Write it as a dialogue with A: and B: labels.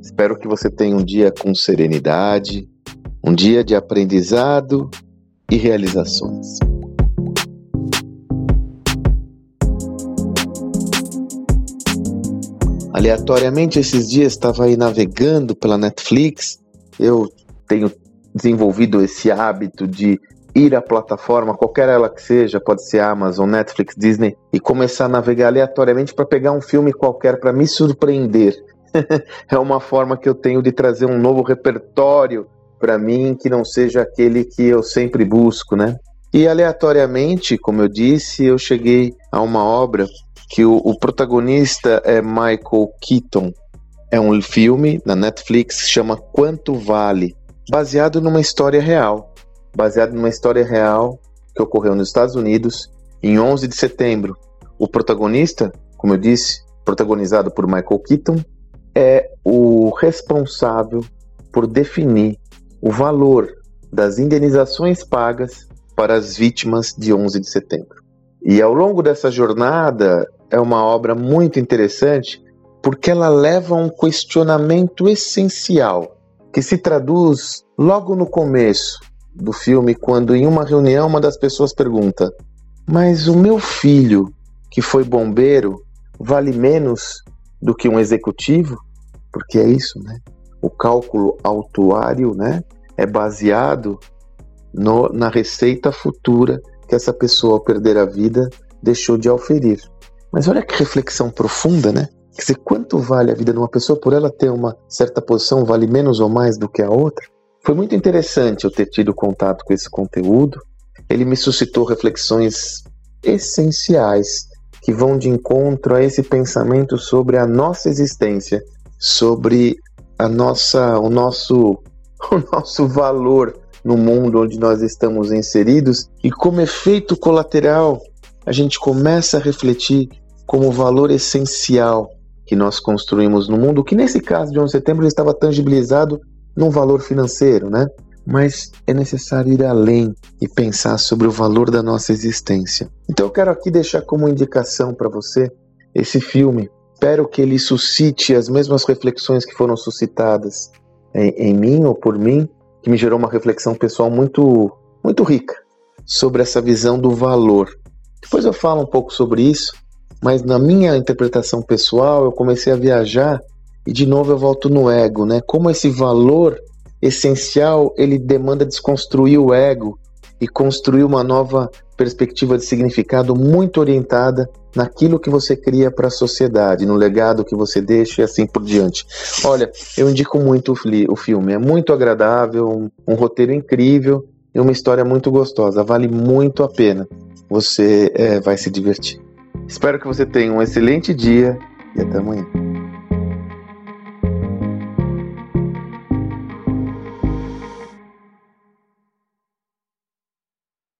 A: Espero que você tenha um dia com serenidade, um dia de aprendizado e realizações. Aleatoriamente, esses dias estava aí navegando pela Netflix. Eu tenho desenvolvido esse hábito de ir à plataforma, qualquer ela que seja, pode ser Amazon, Netflix, Disney, e começar a navegar aleatoriamente para pegar um filme qualquer para me surpreender. é uma forma que eu tenho de trazer um novo repertório para mim que não seja aquele que eu sempre busco, né? E aleatoriamente, como eu disse, eu cheguei a uma obra que o, o protagonista é Michael Keaton. É um filme na Netflix chama Quanto Vale, baseado numa história real, baseado numa história real que ocorreu nos Estados Unidos em 11 de setembro. O protagonista, como eu disse, protagonizado por Michael Keaton, é o responsável por definir o valor das indenizações pagas para as vítimas de 11 de setembro. E ao longo dessa jornada, é uma obra muito interessante porque ela leva a um questionamento essencial que se traduz logo no começo do filme, quando em uma reunião uma das pessoas pergunta: Mas o meu filho, que foi bombeiro, vale menos do que um executivo? Porque é isso, né? O cálculo autuário, né, é baseado no, na receita futura que essa pessoa, ao perder a vida, deixou de auferir. Mas olha que reflexão profunda, né? Quer dizer, quanto vale a vida de uma pessoa por ela ter uma certa posição, vale menos ou mais do que a outra? Foi muito interessante eu ter tido contato com esse conteúdo. Ele me suscitou reflexões essenciais que vão de encontro a esse pensamento sobre a nossa existência, sobre a nossa, o nosso, o nosso valor no mundo onde nós estamos inseridos e como efeito colateral a gente começa a refletir como o valor essencial que nós construímos no mundo, que nesse caso de 11 de setembro estava tangibilizado num valor financeiro, né? Mas é necessário ir além e pensar sobre o valor da nossa existência. Então eu quero aqui deixar como indicação para você esse filme. Espero que ele suscite as mesmas reflexões que foram suscitadas em, em mim ou por mim, que me gerou uma reflexão pessoal muito, muito rica sobre essa visão do valor. Depois eu falo um pouco sobre isso mas na minha interpretação pessoal, eu comecei a viajar e de novo eu volto no ego, né? Como esse valor essencial, ele demanda desconstruir o ego e construir uma nova perspectiva de significado muito orientada naquilo que você cria para a sociedade, no legado que você deixa e assim por diante. Olha, eu indico muito o filme, é muito agradável, um, um roteiro incrível e uma história muito gostosa, vale muito a pena. Você é, vai se divertir. Espero que você tenha um excelente dia e até amanhã.